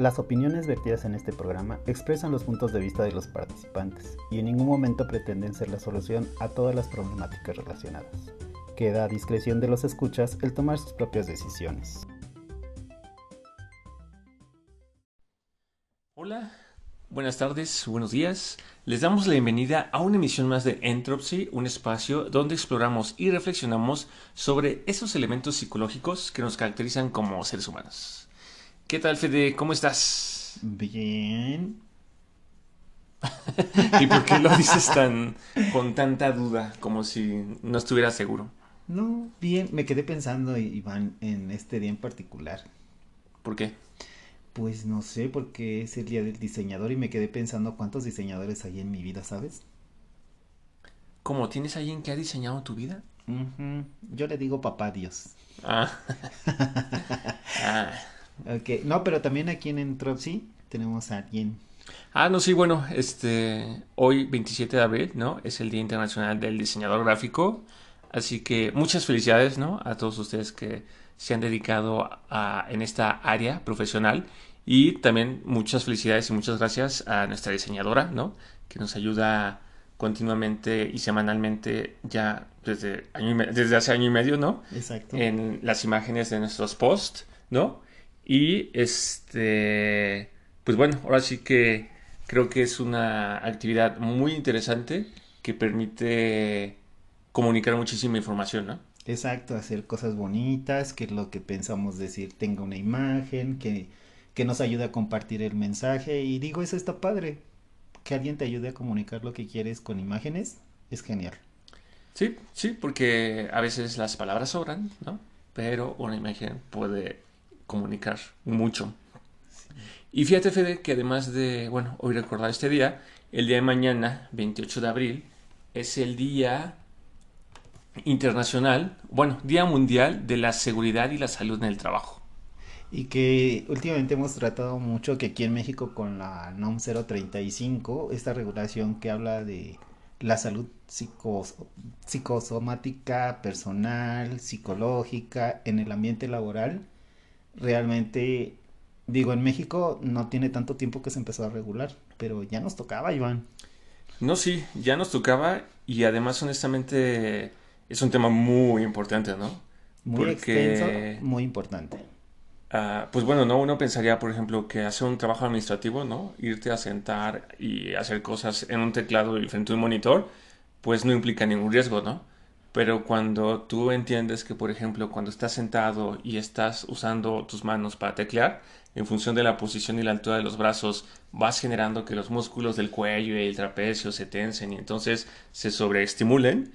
Las opiniones vertidas en este programa expresan los puntos de vista de los participantes y en ningún momento pretenden ser la solución a todas las problemáticas relacionadas. Queda a discreción de los escuchas el tomar sus propias decisiones. Hola, buenas tardes, buenos días. Les damos la bienvenida a una emisión más de Entropy, un espacio donde exploramos y reflexionamos sobre esos elementos psicológicos que nos caracterizan como seres humanos. ¿Qué tal, Fede? ¿Cómo estás? Bien. ¿Y por qué lo dices tan con tanta duda, como si no estuviera seguro? No, bien, me quedé pensando, Iván, en este día en particular. ¿Por qué? Pues no sé, porque es el día del diseñador y me quedé pensando cuántos diseñadores hay en mi vida, ¿sabes? ¿Cómo? ¿Tienes alguien que ha diseñado tu vida? Yo le digo papá Dios. Ah. ah. Ok, no, pero también aquí en Entropy tenemos a alguien. Ah, no, sí, bueno, este, hoy 27 de abril, ¿no? Es el Día Internacional del Diseñador Gráfico, así que muchas felicidades, ¿no? A todos ustedes que se han dedicado a, en esta área profesional y también muchas felicidades y muchas gracias a nuestra diseñadora, ¿no? Que nos ayuda continuamente y semanalmente ya desde, desde hace año y medio, ¿no? Exacto. En las imágenes de nuestros posts, ¿no? Y este, pues bueno, ahora sí que creo que es una actividad muy interesante que permite comunicar muchísima información, ¿no? Exacto, hacer cosas bonitas, que lo que pensamos decir tenga una imagen, que, que nos ayude a compartir el mensaje. Y digo, eso está padre. Que alguien te ayude a comunicar lo que quieres con imágenes es genial. Sí, sí, porque a veces las palabras sobran, ¿no? Pero una imagen puede comunicar mucho. Y fíjate, Fede, que además de, bueno, hoy recordar este día, el día de mañana, 28 de abril, es el Día Internacional, bueno, Día Mundial de la Seguridad y la Salud en el Trabajo. Y que últimamente hemos tratado mucho que aquí en México con la NOM 035, esta regulación que habla de la salud psicosomática, personal, psicológica, en el ambiente laboral, realmente, digo, en México no tiene tanto tiempo que se empezó a regular, pero ya nos tocaba, Iván. No, sí, ya nos tocaba y además, honestamente, es un tema muy importante, ¿no? Muy extenso, muy importante. Uh, pues bueno, no uno pensaría, por ejemplo, que hacer un trabajo administrativo, ¿no? Irte a sentar y hacer cosas en un teclado y frente a un monitor, pues no implica ningún riesgo, ¿no? Pero cuando tú entiendes que, por ejemplo, cuando estás sentado y estás usando tus manos para teclear, en función de la posición y la altura de los brazos, vas generando que los músculos del cuello y el trapecio se tensen y entonces se sobreestimulen.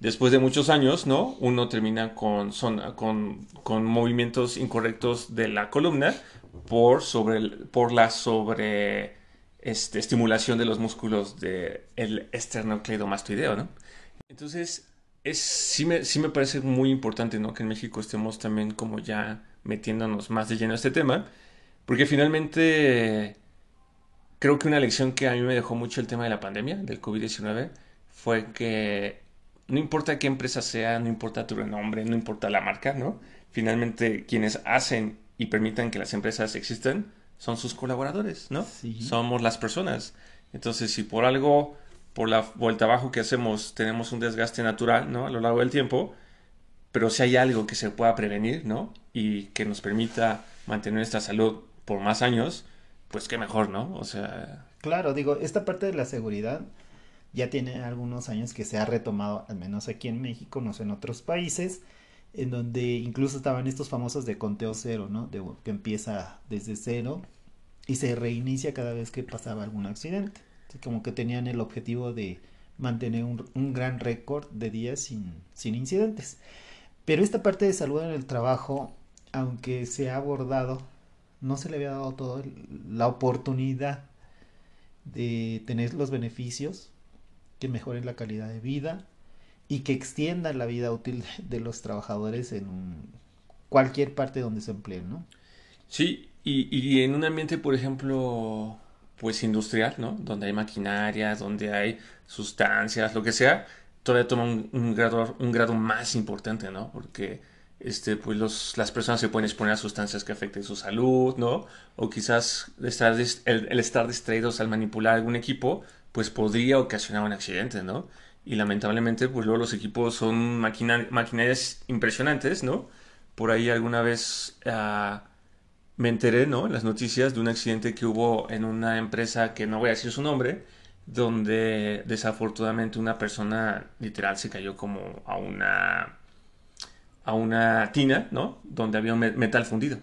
Después de muchos años, ¿no? Uno termina con, con, con movimientos incorrectos de la columna por, sobre, por la sobre este, estimulación de los músculos del el esternocleidomastoideo, ¿no? Entonces, es, sí, me, sí me parece muy importante, ¿no? Que en México estemos también como ya metiéndonos más de lleno a este tema, porque finalmente creo que una lección que a mí me dejó mucho el tema de la pandemia, del COVID-19, fue que no importa qué empresa sea, no importa tu renombre, no importa la marca, ¿no? Finalmente quienes hacen y permitan que las empresas existan son sus colaboradores, ¿no? Somos las personas. Entonces, si por algo por la vuelta abajo que hacemos tenemos un desgaste natural, ¿no? A lo largo del tiempo, pero si hay algo que se pueda prevenir, ¿no? Y que nos permita mantener nuestra salud por más años, pues qué mejor, ¿no? O sea... Claro, digo, esta parte de la seguridad ya tiene algunos años que se ha retomado, al menos aquí en México, no sé, en otros países, en donde incluso estaban estos famosos de conteo cero, ¿no? De, que empieza desde cero y se reinicia cada vez que pasaba algún accidente como que tenían el objetivo de mantener un, gran récord de días sin, sin incidentes. Pero esta parte de salud en el trabajo, aunque se ha abordado, no se le había dado toda la oportunidad de tener los beneficios que mejoren la calidad de vida y que extiendan la vida útil de los trabajadores en cualquier parte donde se empleen, ¿no? Sí, y, y en un ambiente, por ejemplo, pues industrial, ¿no? Donde hay maquinaria, donde hay sustancias, lo que sea, todavía toma un, grado, un grado más importante, ¿no? Porque este, pues las personas se pueden exponer a sustancias que afecten su salud, ¿no? O quizás estar el, estar distraídos al manipular algún equipo, pues podría ocasionar un accidente, ¿no? Y lamentablemente, pues luego los equipos son maquinarias impresionantes, ¿no? Por ahí alguna vez uh, me enteré, ¿no? En las noticias de un accidente que hubo en una empresa que no voy a decir su nombre, donde desafortunadamente una persona literal se cayó como a una a una tina, ¿no? Donde había un metal fundido.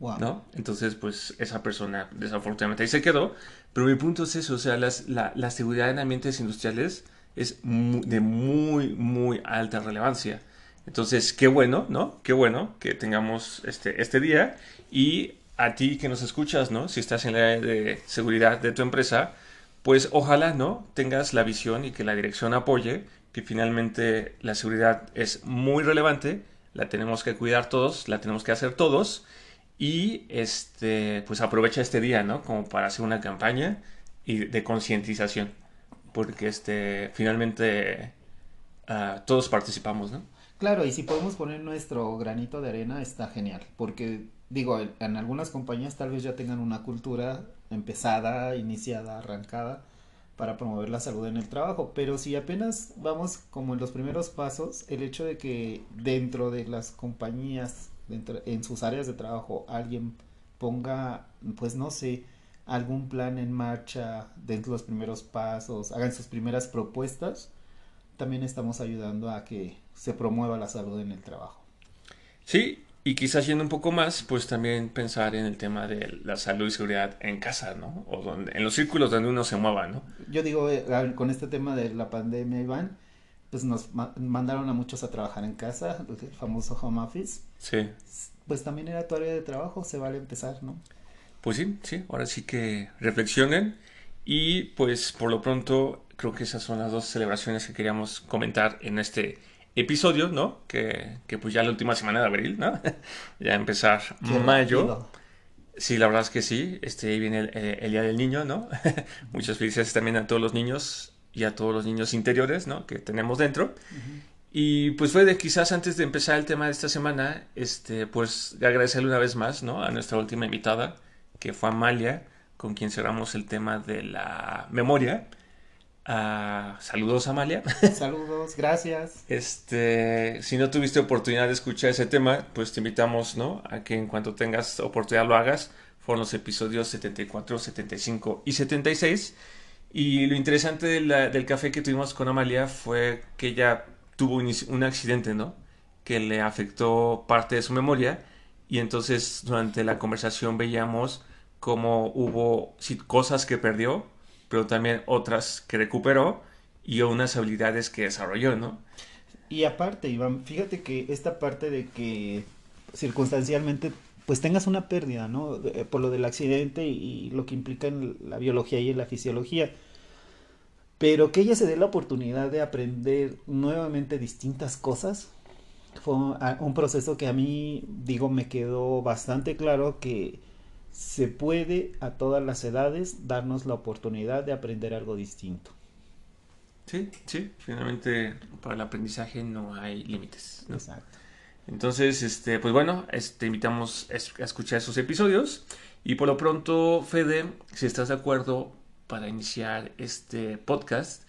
Wow. ¿No? Entonces, pues esa persona desafortunadamente ahí se quedó. Pero mi punto es eso, o sea, las, la, la, seguridad en ambientes industriales es de muy, muy alta relevancia. Entonces, qué bueno, ¿no? Qué bueno que tengamos este, este día. Y a ti que nos escuchas, ¿no? Si estás en la área de seguridad de tu empresa, pues ojalá, ¿no? Tengas la visión y que la dirección apoye que finalmente la seguridad es muy relevante, la tenemos que cuidar todos, la tenemos que hacer todos y este pues aprovecha este día, ¿no? Como para hacer una campaña y de concientización, porque este finalmente uh, todos participamos, ¿no? Claro, y si podemos poner nuestro granito de arena está genial, porque digo, en algunas compañías tal vez ya tengan una cultura empezada, iniciada, arrancada, para promover la salud en el trabajo. Pero si apenas vamos como en los primeros pasos, el hecho de que dentro de las compañías, dentro, en sus áreas de trabajo, alguien ponga, pues no sé, algún plan en marcha dentro de los primeros pasos, hagan sus primeras propuestas, también estamos ayudando a que se promueva la salud en el trabajo. Sí, y quizás yendo un poco más, pues también pensar en el tema de la salud y seguridad en casa, ¿no? O donde, en los círculos donde uno se mueva, ¿no? Yo digo, eh, con este tema de la pandemia, Iván, pues nos mandaron a muchos a trabajar en casa, el famoso home office. Sí. Pues también era tu área de trabajo, se vale empezar, ¿no? Pues sí, sí, ahora sí que reflexionen y pues por lo pronto creo que esas son las dos celebraciones que queríamos comentar en este episodio, ¿no? Que, que, pues ya la última semana de abril, ¿no? ya empezar mayo. Sí, la verdad es que sí. Este viene el, Día del Niño, ¿no? Muchas felicidades también a todos los niños y a todos los niños interiores, ¿no? Que tenemos dentro. Y pues fue de quizás antes de empezar el tema de esta semana, este, pues agradecerle una vez más, ¿no? A nuestra última invitada, que fue Amalia, con quien cerramos el tema de la memoria. Uh, saludos, Amalia. Saludos, gracias. Este, si no tuviste oportunidad de escuchar ese tema, pues te invitamos, ¿no? A que en cuanto tengas oportunidad lo hagas. Fueron los episodios 74, 75 y 76. Y lo interesante del café que tuvimos con Amalia fue que ella tuvo un, accidente, ¿no? Que le afectó parte de su memoria. Y entonces durante la conversación veíamos cómo hubo cosas que perdió pero también otras que recuperó y unas habilidades que desarrolló, ¿no? Y aparte, Iván, fíjate que esta parte de que circunstancialmente pues tengas una pérdida, ¿no? Eh, por lo del accidente y lo que implica en la biología y en la fisiología. Pero que ella se dé la oportunidad de aprender nuevamente distintas cosas. Fue un proceso que a mí, digo, me quedó bastante claro que se puede a todas las edades darnos la oportunidad de aprender algo distinto. Sí, sí, finalmente para el aprendizaje no hay límites. Exacto. Entonces, este, pues bueno, te invitamos a escuchar esos episodios. Y por lo pronto, Fede, si estás de acuerdo para iniciar este podcast,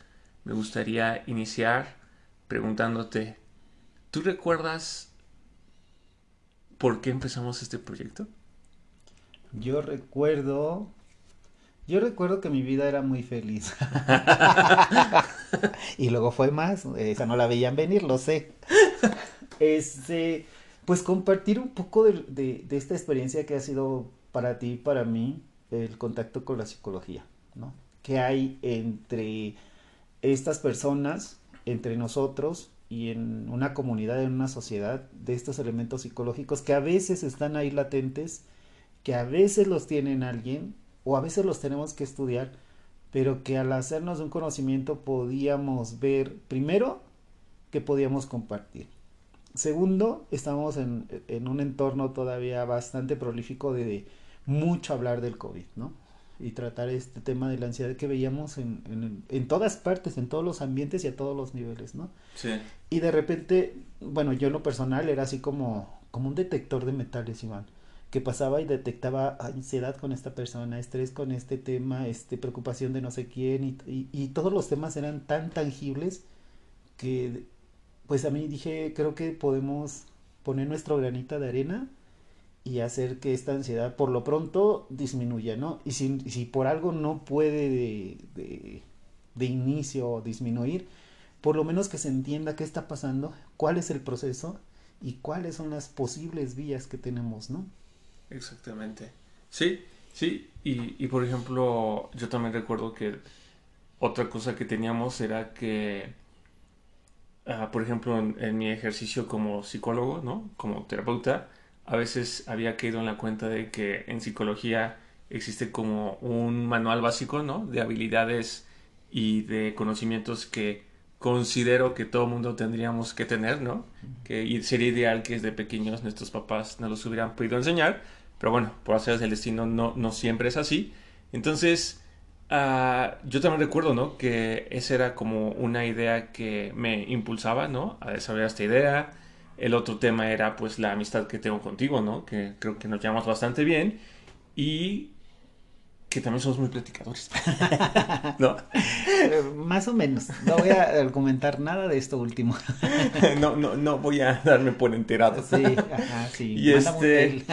me gustaría iniciar preguntándote, ¿tú recuerdas por qué empezamos este proyecto? Yo recuerdo. Yo recuerdo que mi vida era muy feliz. y luego fue más. Esa no la veían venir, lo sé. Este. Pues compartir un poco de, de, esta experiencia que ha sido para ti y para mí el contacto con la psicología, ¿no? ¿Qué hay entre estas personas, entre nosotros y en una comunidad, en una sociedad, de estos elementos psicológicos que a veces están ahí latentes que a veces los tiene alguien o a veces los tenemos que estudiar, pero que al hacernos un conocimiento podíamos ver, primero, que podíamos compartir. Segundo, estamos en, en un entorno todavía bastante prolífico de, mucho hablar del COVID, ¿no? y tratar este tema de la ansiedad que veíamos en, en, en, todas partes, en todos los ambientes y a todos los niveles, ¿no? Sí. Y de repente, bueno, yo en lo personal era así como, como un detector de metales, Iván, que pasaba y detectaba ansiedad con esta persona, estrés con este tema, este, preocupación de no sé quién, y, y, todos los temas eran tan tangibles que, pues a mí dije, creo que podemos poner nuestro granito de arena y hacer que esta ansiedad por lo pronto disminuya, ¿no? Y si, si por algo no puede de, de, de, inicio disminuir, por lo menos que se entienda qué está pasando, cuál es el proceso y cuáles son las posibles vías que tenemos, ¿no? Exactamente. Sí, sí, y, y por ejemplo, yo también recuerdo que otra cosa que teníamos era que, uh, por ejemplo, en, en mi ejercicio como psicólogo, ¿no? Como terapeuta, a veces había caído en la cuenta de que en psicología existe como un manual básico, ¿no? De habilidades y de conocimientos que considero que todo mundo tendríamos que tener, ¿no? Que sería ideal que desde pequeños nuestros papás nos los hubieran podido enseñar, pero bueno, por hacer el destino no, no siempre es así. Entonces, uh, yo también recuerdo, ¿no? Que esa era como una idea que me impulsaba, ¿no? A desarrollar esta idea, el otro tema era pues la amistad que tengo contigo, ¿no? Que creo que nos llevamos bastante bien y que también somos muy platicadores. ¿No? Más o menos. No voy a comentar nada de esto último. no, no, no voy a darme por enterado. Sí, ajá, sí. Y este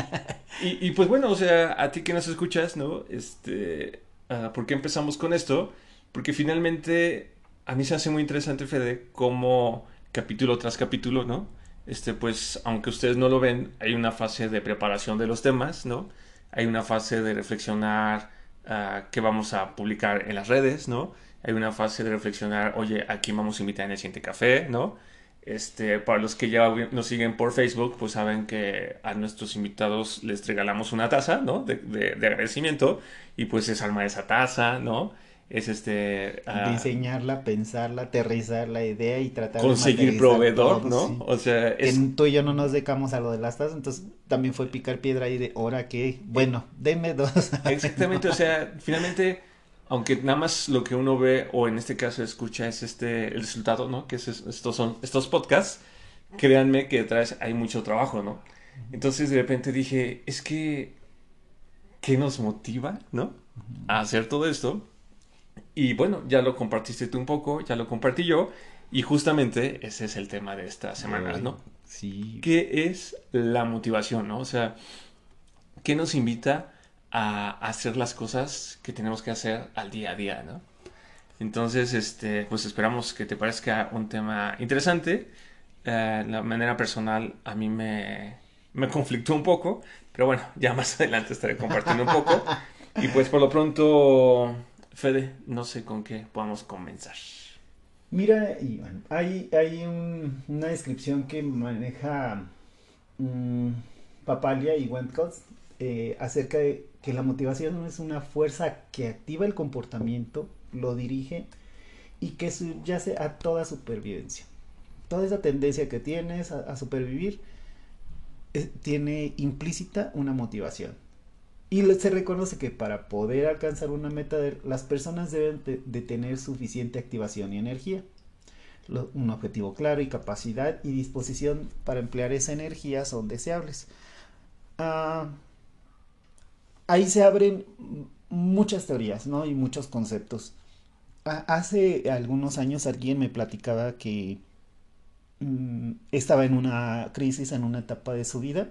y, y, pues bueno, o sea, a ti que nos escuchas, ¿no? Este, uh, ¿por qué empezamos con esto? Porque finalmente a mí se hace muy interesante, Fede, como capítulo tras capítulo, ¿no? este, pues, aunque ustedes no lo ven, hay una fase de preparación de los temas, ¿no? Hay una fase de reflexionar uh, qué vamos a publicar en las redes, ¿no? Hay una fase de reflexionar, oye, ¿a quién vamos a invitar en el siguiente café, ¿no? Este, para los que ya nos siguen por Facebook, pues saben que a nuestros invitados les regalamos una taza, ¿no? De, de, de agradecimiento y pues es armar esa taza, ¿no? es este uh, diseñarla, pensarla, aterrizar la idea y tratar conseguir de proveedor, todo, ¿no? Sí. O sea, es... tú y yo no nos dedicamos a lo de las tazas, entonces también fue picar piedra ahí de hora que, bueno, denme dos. Exactamente, o sea, finalmente aunque nada más lo que uno ve o en este caso escucha es este el resultado, ¿no? Que es, estos son estos podcasts, créanme que detrás hay mucho trabajo, ¿no? Entonces de repente dije, es que ¿qué nos motiva, ¿no? A hacer todo esto y bueno, ya lo compartiste tú un poco, ya lo compartí yo. Y justamente ese es el tema de esta semana, ¿no? Sí. ¿Qué es la motivación, no? O sea, ¿qué nos invita a hacer las cosas que tenemos que hacer al día a día, ¿no? Entonces, este, pues esperamos que te parezca un tema interesante. Uh, la manera personal a mí me, me conflictó un poco, pero bueno, ya más adelante estaré compartiendo un poco. Y pues por lo pronto, Fede, no sé con qué podamos comenzar. Mira, Iván, hay, hay un, una descripción que maneja um, Papalia y Wentcott eh, acerca de que la motivación es una fuerza que activa el comportamiento, lo dirige y que subyace a toda supervivencia. Toda esa tendencia que tienes a, supervivir eh, tiene implícita una motivación. Y se reconoce que para poder alcanzar una meta, las personas deben de, de, tener suficiente activación y energía. Un objetivo claro y capacidad y disposición para emplear esa energía son deseables. Uh, ahí se abren muchas teorías ¿no? y muchos conceptos. Hace algunos años alguien me platicaba que um, estaba en una crisis, en una etapa de su vida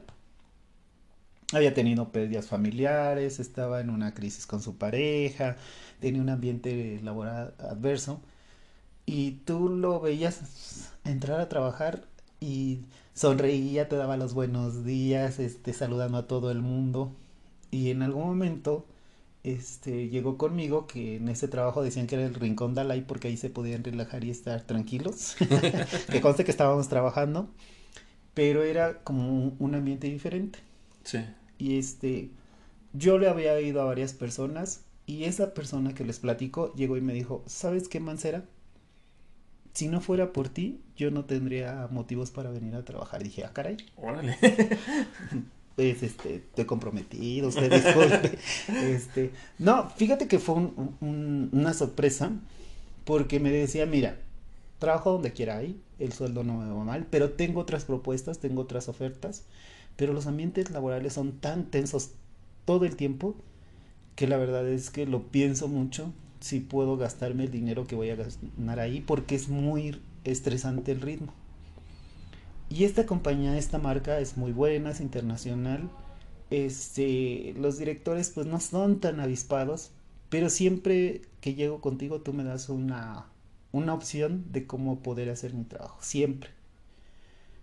había tenido pérdidas familiares, estaba en una crisis con su pareja, tenía un ambiente laboral adverso y tú lo veías entrar a trabajar y sonreía, te daba los buenos días, este, saludando a todo el mundo y en algún momento este, llegó conmigo que en ese trabajo decían que era el rincón Dalai porque ahí se podían relajar y estar tranquilos, que conste que estábamos trabajando, pero era como un ambiente diferente. Sí. Y este, yo le había ido a varias personas y esa persona que les platico llegó y me dijo, ¿sabes qué, Mancera? Si no fuera por ti, yo no tendría motivos para venir a trabajar. dije, ah, caray. Órale. pues este, estoy comprometido, usted disculpe. este, no, fíjate que fue una sorpresa porque me decía, mira, trabajo donde quiera ahí, el sueldo no me va mal, pero tengo otras propuestas, tengo otras ofertas, pero los ambientes laborales son tan tensos todo el tiempo que la verdad es que lo pienso mucho si puedo gastarme el dinero que voy a ganar ahí porque es muy estresante el ritmo. Y esta compañía, esta marca es muy buena, es internacional. Este, los directores pues no son tan avispados, pero siempre que llego contigo tú me das una, una opción de cómo poder hacer mi trabajo, siempre.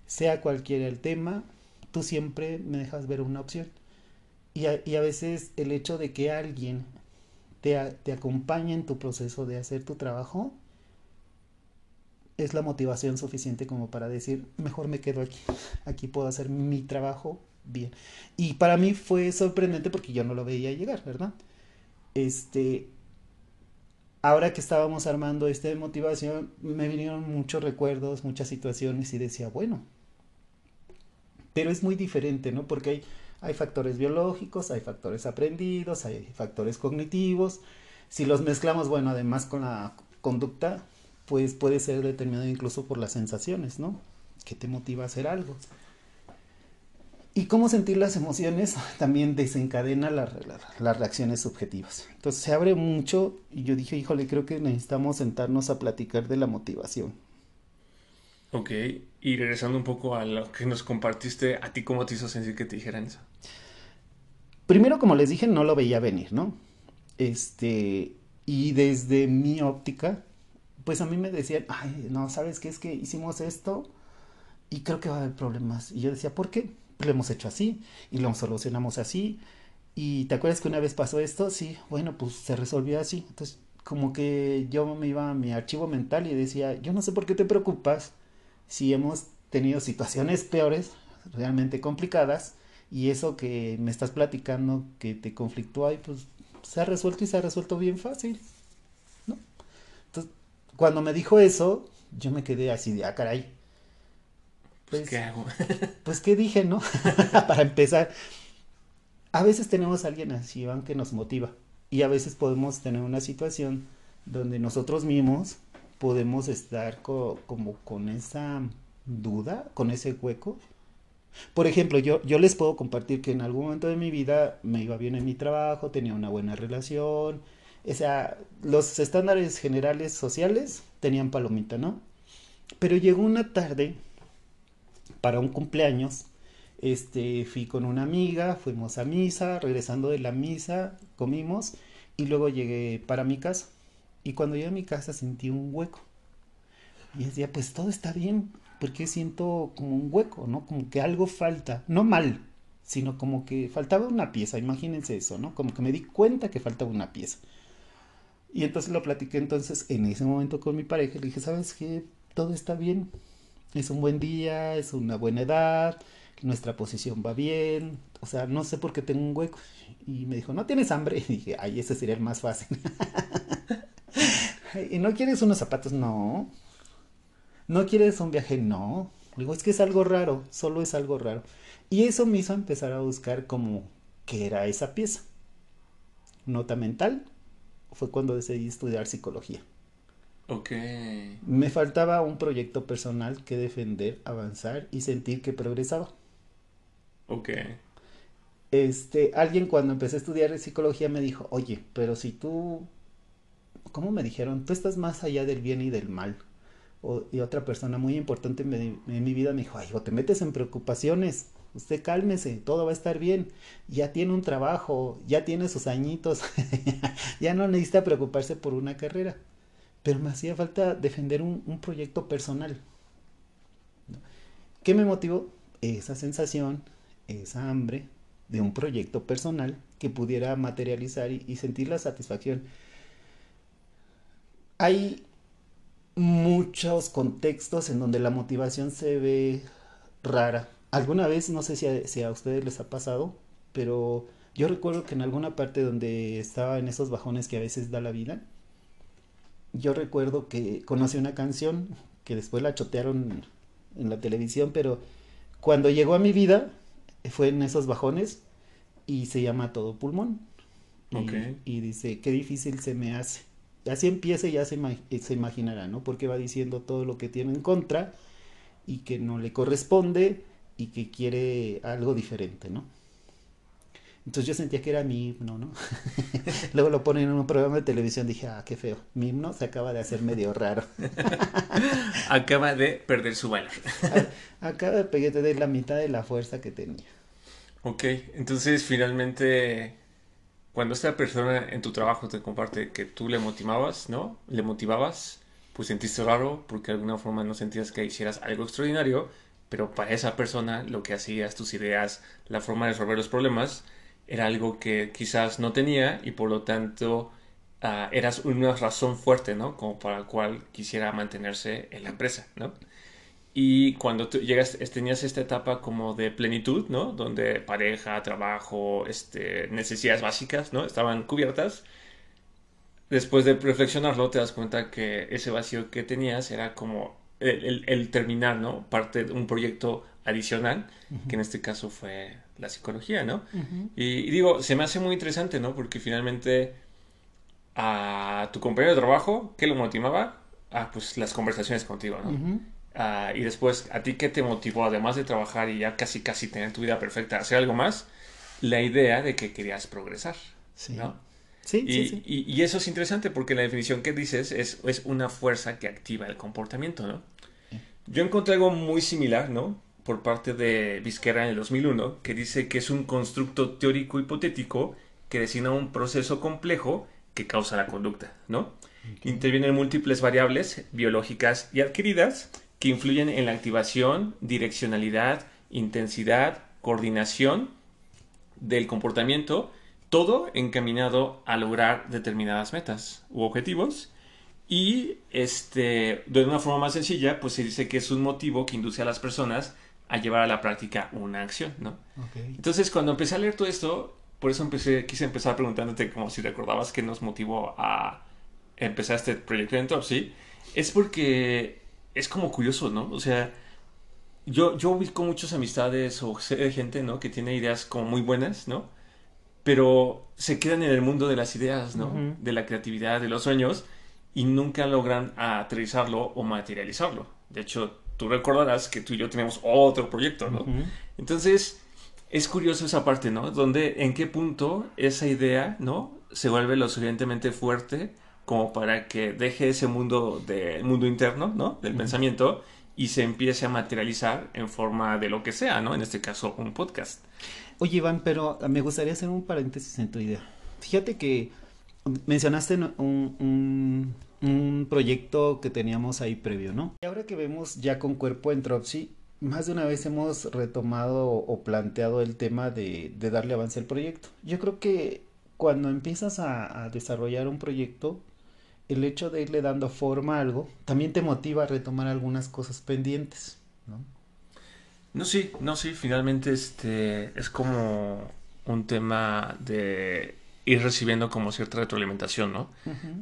Sea cualquiera el tema, tú siempre me dejas ver una opción. Y a, y a veces el hecho de que alguien te, te acompañe en tu proceso de hacer tu trabajo, es la motivación suficiente como para decir, mejor me quedo aquí, aquí puedo hacer mi trabajo bien. Y para mí fue sorprendente porque yo no lo veía llegar, ¿verdad? Este, ahora que estábamos armando esta motivación, me vinieron muchos recuerdos, muchas situaciones y decía, bueno, pero es muy diferente, ¿no? Porque hay, hay factores biológicos, hay factores aprendidos, hay factores cognitivos. Si los mezclamos, bueno, además con la conducta, pues puede ser determinado incluso por las sensaciones, ¿no? Que te motiva a hacer algo. Y cómo sentir las emociones también desencadena las reacciones subjetivas. Entonces se abre mucho y yo dije, híjole, creo que necesitamos sentarnos a platicar de la motivación. Ok, y regresando un poco a lo que nos compartiste, ¿a ti cómo te hizo sentir que te dijeran eso? Primero, como les dije, no lo veía venir, ¿no? Este, y desde mi óptica, pues a mí me decían, ay, no, ¿sabes qué? Es que hicimos esto y creo que va a haber problemas. Y yo decía, ¿por qué? Lo hemos hecho así y lo solucionamos así. Y te acuerdas que una vez pasó esto, sí, bueno, pues se resolvió así. Entonces, como que yo me iba a mi archivo mental y decía, yo no sé por qué te preocupas si hemos tenido situaciones peores, realmente complicadas, y eso que me estás platicando que te conflictúa y pues se ha resuelto y se ha resuelto bien fácil. Cuando me dijo eso, yo me quedé así de, ah, caray. Pues, pues ¿qué hago? pues, ¿qué dije, no? Para empezar, a veces tenemos a alguien así, Iván, que nos motiva. Y a veces podemos tener una situación donde nosotros mismos podemos estar como con esa duda, con ese hueco. Por ejemplo, yo, yo les puedo compartir que en algún momento de mi vida me iba bien en mi trabajo, tenía una buena relación, o sea, los estándares generales sociales tenían palomita, ¿no? Pero llegó una tarde para un cumpleaños, este, fui con una amiga, fuimos a misa, regresando de la misa, comimos y luego llegué para mi casa. Y cuando llegué a mi casa sentí un hueco. Y decía, pues todo está bien, porque siento como un hueco, ¿no? Como que algo falta, no mal, sino como que faltaba una pieza, imagínense eso, ¿no? Como que me di cuenta que faltaba una pieza. Y entonces lo platiqué entonces en ese momento con mi pareja. Le dije, ¿sabes qué? Todo está bien. Es un buen día, es una buena edad, nuestra posición va bien. O sea, no sé por qué tengo un hueco. Y me dijo, ¿no tienes hambre? Y dije, ay, ese sería el más fácil. ¿Y no quieres unos zapatos? No. ¿No quieres un viaje? No. Digo, es que es algo raro, solo es algo raro. Y eso me hizo empezar a buscar como qué era esa pieza. Nota mental, fue cuando decidí estudiar psicología. Ok. Me faltaba un proyecto personal que defender, avanzar y sentir que progresaba. Ok. Este, alguien cuando empecé a estudiar psicología me dijo, oye, pero si tú, ¿cómo me dijeron? Tú estás más allá del bien y del mal. y otra persona muy importante en mi vida me dijo, ay, o te metes en preocupaciones usted cálmese, todo va a estar bien, ya tiene un trabajo, ya tiene sus añitos, ya no necesita preocuparse por una carrera, pero me hacía falta defender un, proyecto personal. ¿Qué me motivó? Esa sensación, esa hambre de un proyecto personal que pudiera materializar y sentir la satisfacción. Hay muchos contextos en donde la motivación se ve rara alguna vez, no sé si a, ustedes les ha pasado, pero yo recuerdo que en alguna parte donde estaba en esos bajones que a veces da la vida, yo recuerdo que conocí una canción que después la chotearon en la televisión, pero cuando llegó a mi vida, fue en esos bajones y se llama Todo Pulmón. Y, dice, qué difícil se me hace. Así empieza y ya se, se imaginará, ¿no? Porque va diciendo todo lo que tiene en contra y que no le corresponde y que quiere algo diferente, ¿no? Entonces yo sentía que era mi himno, ¿no? Luego lo ponen en un programa de televisión, dije, ah, qué feo, mi himno se acaba de hacer medio raro. Acaba de perder su valor. Acaba de de la mitad de la fuerza que tenía. Ok, entonces finalmente, cuando esta persona en tu trabajo te comparte que tú le motivabas, ¿no? Le motivabas, pues sentiste raro porque de alguna forma no sentías que hicieras algo extraordinario, pero para esa persona lo que hacías, tus ideas, la forma de resolver los problemas, era algo que quizás no tenía y por lo tanto ah, eras una razón fuerte, ¿no? Como para la cual quisiera mantenerse en la empresa, ¿no? Y cuando tú llegas, tenías esta etapa como de plenitud, ¿no? Donde pareja, trabajo, este, necesidades básicas, ¿no? Estaban cubiertas. Después de reflexionarlo, te das cuenta que ese vacío que tenías era como el, el- el terminar, ¿no? Parte de un proyecto adicional, que en este caso fue la psicología, ¿no? Y, y digo, se me hace muy interesante, ¿no? Porque finalmente a tu compañero de trabajo, ¿qué lo motivaba? Ah, pues las conversaciones contigo, ¿no? Ah, y después, ¿a ti qué te motivó, además de trabajar y ya casi casi tener tu vida perfecta, hacer algo más? La idea de que querías progresar, Sí. ¿no? Sí, Y, sí, sí. y- y eso es interesante porque la definición que dices es, es una fuerza que activa el comportamiento, ¿no? Yo encontré algo muy similar, ¿no? Por parte de Vizquera en el 2001, que dice que es un constructo teórico hipotético que designa un proceso complejo que causa la conducta, ¿no? Intervienen múltiples variables biológicas y adquiridas que influyen en la activación, direccionalidad, intensidad, coordinación del comportamiento, todo encaminado a lograr determinadas metas u objetivos. Y este, de una forma más sencilla, pues se dice que es un motivo que induce a las personas a llevar a la práctica una acción, ¿no? Entonces, cuando empecé a leer todo esto, por eso empecé, quise empezar preguntándote como si recordabas qué nos motivó a empezar este proyecto de Entropy, es porque es como curioso, ¿no? O sea, yo, yo ubico muchas amistades o sé de gente, ¿no? Que tiene ideas como muy buenas, ¿no? Pero se quedan en el mundo de las ideas, ¿no? De la creatividad, de los sueños, y nunca logran aterrizarlo o materializarlo. De hecho, tú recordarás que tú y yo tenemos otro proyecto, ¿no? Entonces, es curioso esa parte, ¿no? Donde, en qué punto esa idea, ¿no? Se vuelve lo suficientemente fuerte como para que deje ese mundo del mundo interno, ¿no? Del pensamiento y se empiece a materializar en forma de lo que sea, ¿no? En este caso, un podcast. Oye, Iván, pero me gustaría hacer un paréntesis en tu idea. Fíjate que mencionaste un, un, proyecto que teníamos ahí previo, ¿no? Y ahora que vemos ya con cuerpo en Tropsy, más de una vez hemos retomado o planteado el tema de, de darle avance al proyecto. Yo creo que cuando empiezas a, a desarrollar un proyecto, el hecho de irle dando forma a algo también te motiva a retomar algunas cosas pendientes, ¿no? No, sí, no, sí, finalmente este es como un tema de ir recibiendo como cierta retroalimentación, ¿no?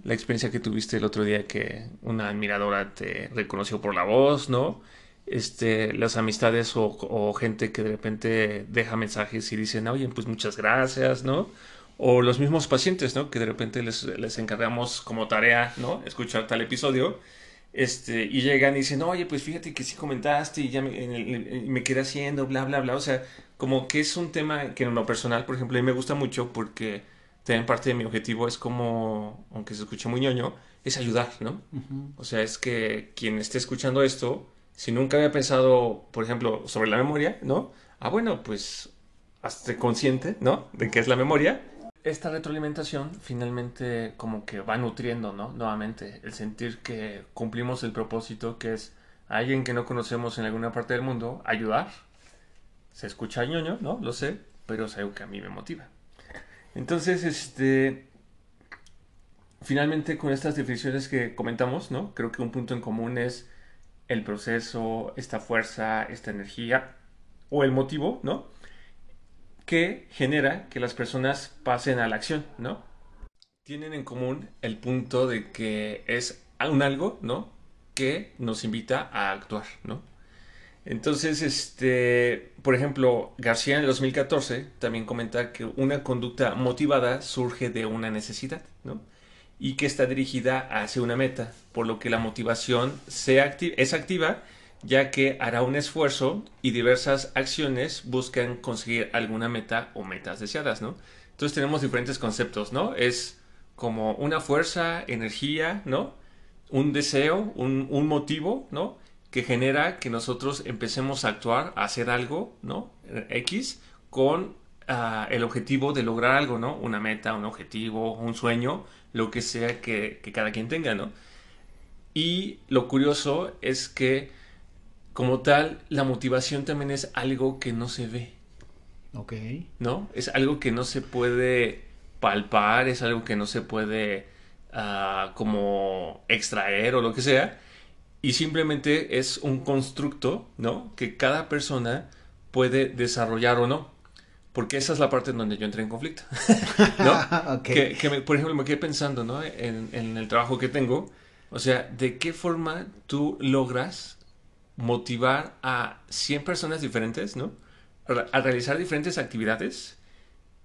La experiencia que tuviste el otro día que una admiradora te reconoció por la voz, ¿no? Este, las amistades o, o gente que de repente deja mensajes y dicen, oye, pues muchas gracias, ¿no? O los mismos pacientes, ¿no? Que de repente les, les encargamos como tarea, ¿no? Escuchar tal episodio. Este, y llegan y dicen, oye, pues fíjate que sí comentaste y ya me, en el- en- me quedé haciendo, bla, bla, bla. O sea, como que es un tema que en lo personal, por ejemplo, a mí me gusta mucho porque también parte de mi objetivo es como, aunque se escuche muy ñoño, es ayudar, ¿no? O sea, es que quien esté escuchando esto, si nunca había pensado, por ejemplo, sobre la memoria, ¿no? Ah, bueno, pues hazte consciente, ¿no? De qué es la memoria. Esta retroalimentación finalmente como que va nutriendo, ¿no? Nuevamente, el sentir que cumplimos el propósito que es a alguien que no conocemos en alguna parte del mundo, ayudar. Se escucha ñoño, ¿no? Lo sé, pero es algo que a mí me motiva. Entonces, este, finalmente con estas definiciones que comentamos, ¿no? Creo que un punto en común es el proceso, esta fuerza, esta energía o el motivo, ¿no? Que genera que las personas pasen a la acción, ¿no? Tienen en común el punto de que es un algo, ¿no? Que nos invita a actuar, ¿no? Entonces, este, por ejemplo, García en el 2014 también comenta que una conducta motivada surge de una necesidad, ¿no? Y que está dirigida hacia una meta, por lo que la motivación es activa, ya que hará un esfuerzo y diversas acciones buscan conseguir alguna meta o metas deseadas, ¿no? Entonces tenemos diferentes conceptos, ¿no? Es como una fuerza, energía, ¿no? Un deseo, un, motivo, ¿no? que genera que nosotros empecemos a actuar, a hacer algo, ¿no? X, con ah, el objetivo de lograr algo, ¿no? Una meta, un objetivo, un sueño, lo que sea que, cada quien tenga, ¿no? Y lo curioso es que, como tal, la motivación también es algo que no se ve. Ok. ¿No? Es algo que no se puede palpar, es algo que no se puede ah, como extraer o lo que sea y simplemente es un constructo, ¿no? Que cada persona puede desarrollar o no. Porque esa es la parte en donde yo entré en conflicto. ¿No? que, por ejemplo, me quedé pensando, ¿no? En, en, el trabajo que tengo. O sea, ¿de qué forma tú logras motivar a 100 personas diferentes, ¿no? A realizar diferentes actividades,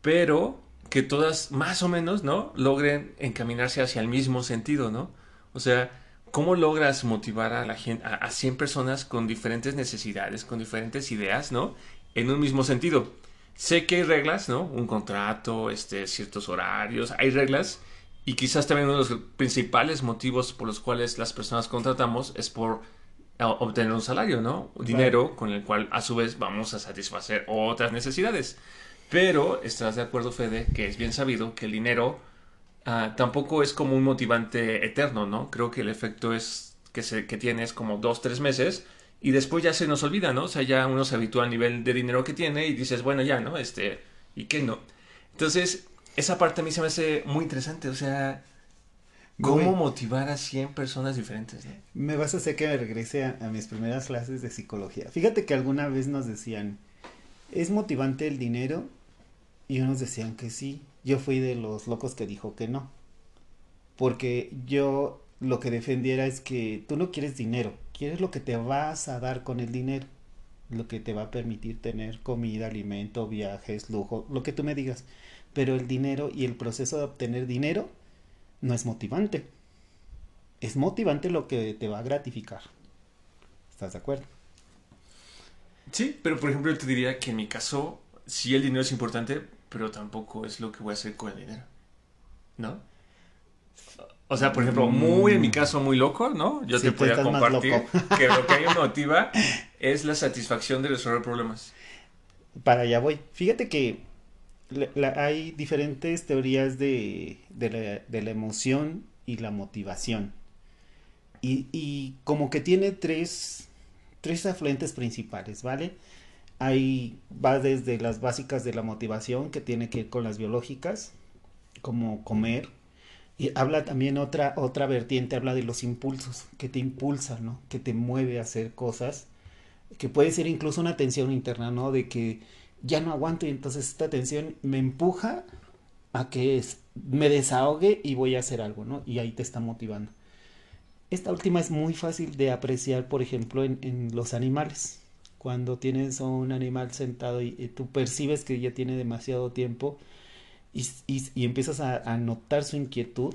pero que todas más o menos, ¿no? Logren encaminarse hacia el mismo sentido, ¿no? O sea, ¿Cómo logras motivar a la gente, a, 100 personas con diferentes necesidades, con diferentes ideas, ¿no? En un mismo sentido. Sé que hay reglas, ¿no? Un contrato, este, ciertos horarios, hay reglas. Y quizás también uno de los principales motivos por los cuales las personas contratamos es por obtener un salario, ¿no? Dinero con el cual a su vez vamos a satisfacer otras necesidades. Pero estás de acuerdo, Fede, que es bien sabido que el dinero Ah, tampoco es como un motivante eterno, ¿no? Creo que el efecto es que, se, que tienes como dos, tres meses y después ya se nos olvida, ¿no? O sea, ya uno se habitúa al nivel de dinero que tiene y dices, bueno, ya, ¿no? Este, ¿y qué no? Entonces, esa parte a mí se me hace muy interesante, o sea, ¿cómo motivar a 100 personas diferentes? Me vas a hacer que me regrese a, a mis primeras clases de psicología. Fíjate que alguna vez nos decían, ¿es motivante el dinero? Y unos decían que sí, yo fui de los locos que dijo que no. Porque yo lo que defendiera es que tú no quieres dinero, quieres lo que te vas a dar con el dinero, lo que te va a permitir tener comida, alimento, viajes, lujo, lo que tú me digas. Pero el dinero y el proceso de obtener dinero no es motivante. Es motivante lo que te va a gratificar. ¿Estás de acuerdo? Sí, pero por ejemplo yo te diría que en mi caso, si el dinero es importante, pero tampoco es lo que voy a hacer con el dinero. ¿No? O sea, por ejemplo, muy en mi caso, muy loco, ¿no? Yo te podría compartir que lo que a mí me motiva es la satisfacción de resolver problemas. Para allá voy. Fíjate que hay diferentes teorías de, de, la, emoción y la motivación. Y, y como que tiene tres, tres afluentes principales, ¿vale? Ahí va desde las básicas de la motivación, que tiene que ir con las biológicas, como comer. Y habla también otra, otra vertiente, habla de los impulsos, que te impulsa, ¿no? Que te mueve a hacer cosas. Que puede ser incluso una tensión interna, ¿no? De que ya no aguanto y entonces esta tensión me empuja a que me desahogue y voy a hacer algo, ¿no? Y ahí te está motivando. Esta última es muy fácil de apreciar, por ejemplo, en, los animales cuando tienes un animal sentado y, tú percibes que ya tiene demasiado tiempo y, y, empiezas a, notar su inquietud,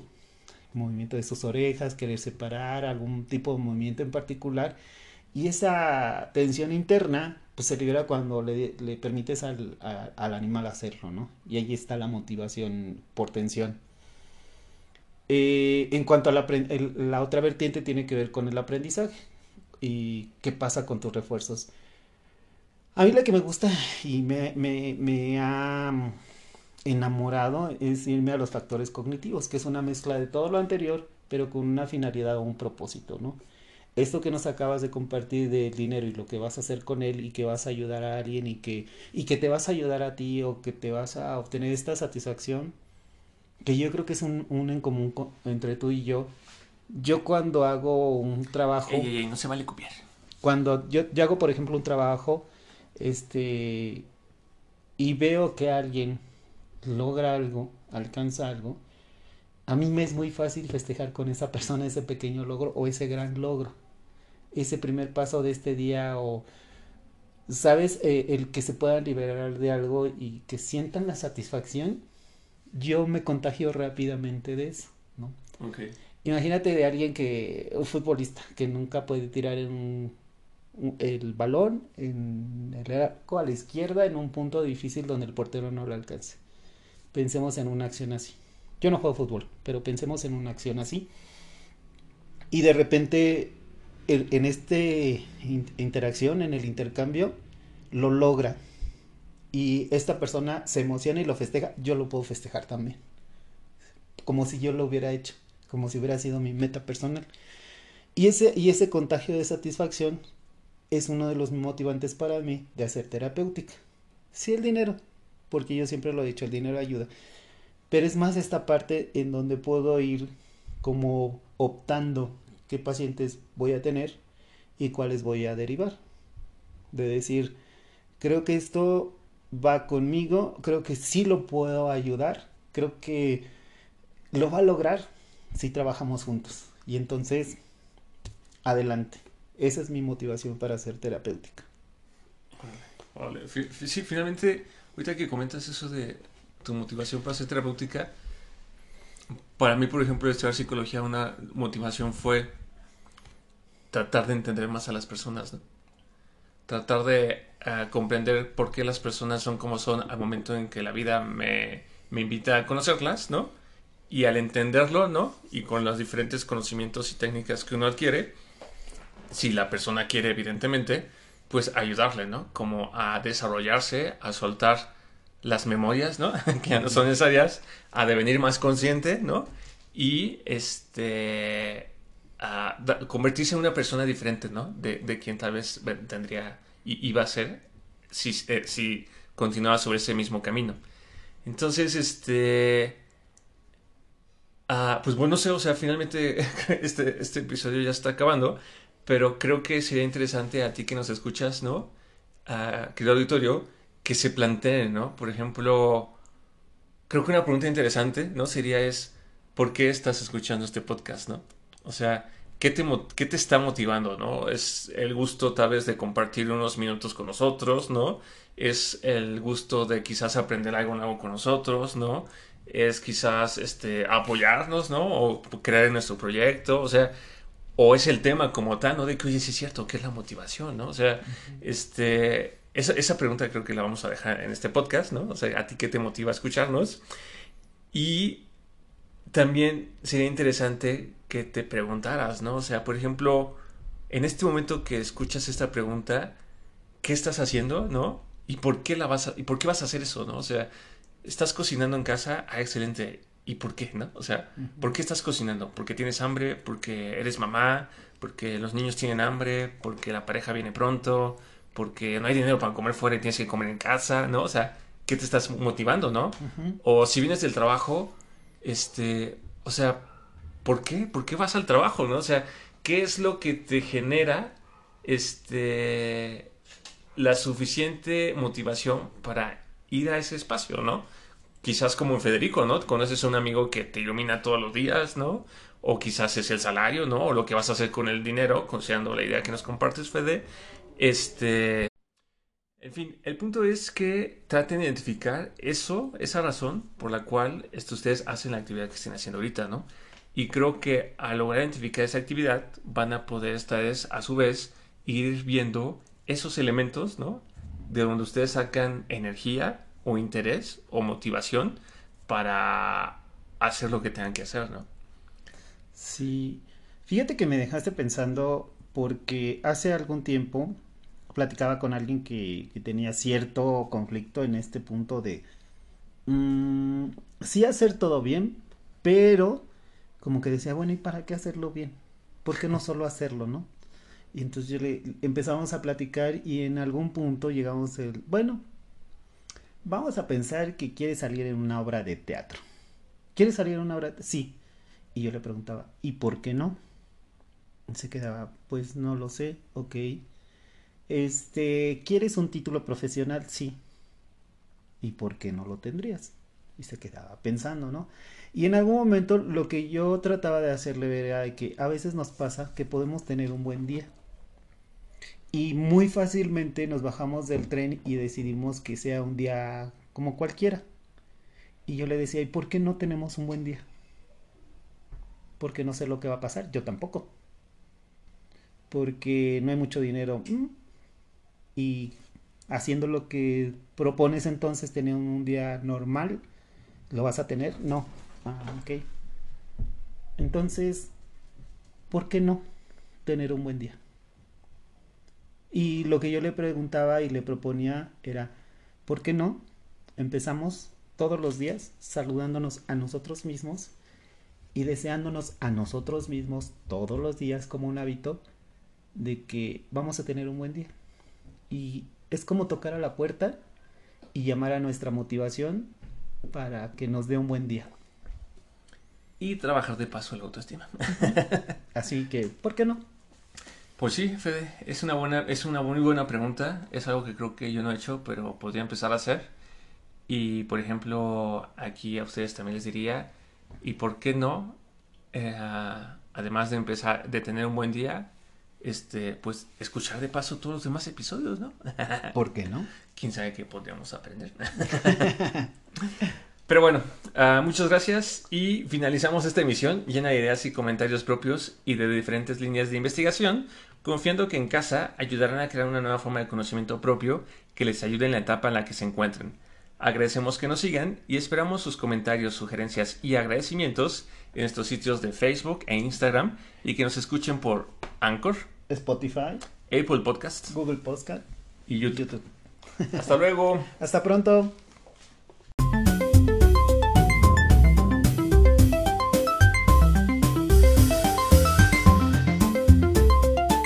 movimiento de sus orejas, querer separar, algún tipo de movimiento en particular, y esa tensión interna pues se libera cuando le, le permites al, al, animal hacerlo, ¿no? Y ahí está la motivación por tensión. Eh, en cuanto a la, la otra vertiente tiene que ver con el aprendizaje y qué pasa con tus refuerzos. A mí la que me gusta y me, me, ha enamorado es irme a los factores cognitivos, que es una mezcla de todo lo anterior, pero con una finalidad o un propósito, ¿no? Esto que nos acabas de compartir del dinero y lo que vas a hacer con él y que vas a ayudar a alguien y que, y que te vas a ayudar a ti o que te vas a obtener esta satisfacción, que yo creo que es un, un en común entre tú y yo. Yo cuando hago un trabajo... no se vale copiar. Cuando yo, yo hago, por ejemplo, un trabajo este, y veo que alguien logra algo, alcanza algo, a mí me es muy fácil festejar con esa persona ese pequeño logro o ese gran logro. Ese primer paso de este día o, ¿sabes? Eh, el que se puedan liberar de algo y que sientan la satisfacción, yo me contagio rápidamente de eso, ¿no? Imagínate de alguien que, un futbolista, que nunca puede tirar en un- el balón en el arco a la izquierda en un punto difícil donde el portero no lo alcance. Pensemos en una acción así. Yo no juego fútbol, pero pensemos en una acción así. Y de repente, en in- interacción, en el intercambio, lo logra. Y esta persona se emociona y lo festeja. Yo lo puedo festejar también. Como si yo lo hubiera hecho. Como si hubiera sido mi meta personal. Y ese, y ese contagio de satisfacción es uno de los motivantes para mí de hacer terapéutica. Sí, el dinero, porque yo siempre lo he dicho, el dinero ayuda. Pero es más esta parte en donde puedo ir como optando qué pacientes voy a tener y cuáles voy a derivar. De decir, creo que esto va conmigo, creo que sí lo puedo ayudar, creo que lo va a lograr si trabajamos juntos. Y entonces, adelante. Esa es mi motivación para ser terapéutica. Vale. Sí, finalmente, ahorita que comentas eso de tu motivación para ser terapéutica, para mí, por ejemplo, estudiar psicología, una motivación fue tratar de entender más a las personas. Tratar de eh, comprender por qué las personas son como son al momento en que la vida me, me invita a conocerlas, ¿no? Y al entenderlo, ¿no? Y con los diferentes conocimientos y técnicas que uno adquiere, si la persona quiere, evidentemente, pues ayudarle, ¿no? Como a desarrollarse, a soltar las memorias, ¿no? que ya no son necesarias, a devenir más consciente, ¿no? Y este a convertirse en una persona diferente, ¿no? De, de quien tal vez ve- tendría y iba a ser si, eh, si continuaba sobre ese mismo camino. Entonces, este... ah, pues bueno, no sé, o sea, finalmente este, este episodio ya está acabando, pero creo que sería interesante a ti que nos escuchas, ¿no? Ah, querido auditorio, que se planteen, ¿no? Por ejemplo, creo que una pregunta interesante, ¿no? Sería es, ¿por qué estás escuchando este podcast, ¿no? O sea, ¿qué te, qué te está motivando, ¿no? Es el gusto tal vez de compartir unos minutos con nosotros, ¿no? Es el gusto de quizás aprender algo nuevo con nosotros, ¿no? Es quizás este, apoyarnos, ¿no? O creer en nuestro proyecto, o sea, o es el tema como tal, ¿no? De que, oye, sí es cierto, ¿qué es la motivación, ¿no? O sea, este, esa, esa pregunta creo que la vamos a dejar en este podcast, ¿no? O sea, ¿a ti qué te motiva a escucharnos? Y también sería interesante que te preguntaras, ¿no? O sea, por ejemplo, en este momento que escuchas esta pregunta, ¿qué estás haciendo, no? ¿Y por qué la vas a, y por qué vas a hacer eso, no? O sea, estás cocinando en casa, ah, excelente. ¿Y por qué, no? O sea, ¿por qué estás cocinando? ¿Porque tienes hambre? ¿Porque eres mamá? ¿Porque los niños tienen hambre? ¿Porque la pareja viene pronto? ¿Porque no hay dinero para comer fuera y tienes que comer en casa? ¿No? O sea, ¿qué te estás motivando, no? O si vienes del trabajo, este, o sea, ¿por qué? ¿Por qué vas al trabajo, no? O sea, ¿qué es lo que te genera, este, la suficiente motivación para ir a ese espacio, ¿no? Quizás como en Federico, ¿no? Conoces a un amigo que te ilumina todos los días, ¿no? O quizás es el salario, ¿no? O lo que vas a hacer con el dinero, considerando la idea que nos compartes, Fede. Este, en fin, el punto es que traten de identificar eso, esa razón por la cual esto, ustedes hacen la actividad que estén haciendo ahorita, ¿no? Y creo que al lograr identificar esa actividad van a poder ustedes a su vez ir viendo esos elementos, ¿no? De donde ustedes sacan energía o interés o motivación para hacer lo que tengan que hacer, ¿no? Sí, fíjate que me dejaste pensando porque hace algún tiempo platicaba con alguien que, tenía cierto conflicto en este punto de mm, sí hacer todo bien, pero como que decía, bueno, ¿y para qué hacerlo bien? ¿Por qué no solo hacerlo, no? Y entonces yo le empezamos a platicar y en algún punto llegamos el, bueno, vamos a pensar que quiere salir en una obra de teatro. ¿Quiere salir en una obra? de- Sí. Y yo le preguntaba, ¿y por qué no? Se quedaba, pues no lo sé, ok. Este, ¿quieres un título profesional? Sí. ¿Y por qué no lo tendrías? Y se quedaba pensando, ¿no? Y en algún momento lo que yo trataba de hacerle ver era que a veces nos pasa que podemos tener un buen día. Y muy fácilmente nos bajamos del tren y decidimos que sea un día como cualquiera. Y yo le decía, ¿y por qué no tenemos un buen día? Porque no sé lo que va a pasar, yo tampoco. Porque no hay mucho dinero. Mm. Y haciendo lo que propones entonces, tener un día normal, ¿lo vas a tener? No. Ah, ok. Entonces, ¿por qué no tener un buen día? Y lo que yo le preguntaba y le proponía era, ¿por qué no empezamos todos los días saludándonos a nosotros mismos y deseándonos a nosotros mismos todos los días como un hábito de que vamos a tener un buen día? Y es como tocar a la puerta y llamar a nuestra motivación para que nos dé un buen día. Y trabajar de paso la autoestima. Así que, ¿por qué no? Pues sí, Fede, es una buena, es una muy buena pregunta. Es algo que creo que yo no he hecho, pero podría empezar a hacer. Y por ejemplo, aquí a ustedes también les diría, ¿y por qué no? Eh, además de empezar, de tener un buen día, este, pues escuchar de paso todos los demás episodios, ¿no? ¿Por qué no? Quién sabe qué podríamos aprender. Pero bueno, uh, muchas gracias y finalizamos esta emisión llena de ideas y comentarios propios y de diferentes líneas de investigación, confiando que en casa ayudarán a crear una nueva forma de conocimiento propio que les ayude en la etapa en la que se encuentren. Agradecemos que nos sigan y esperamos sus comentarios, sugerencias y agradecimientos en nuestros sitios de Facebook e Instagram y que nos escuchen por Anchor, Spotify, Apple Podcast, Google Podcast y YouTube. Hasta luego. Hasta pronto.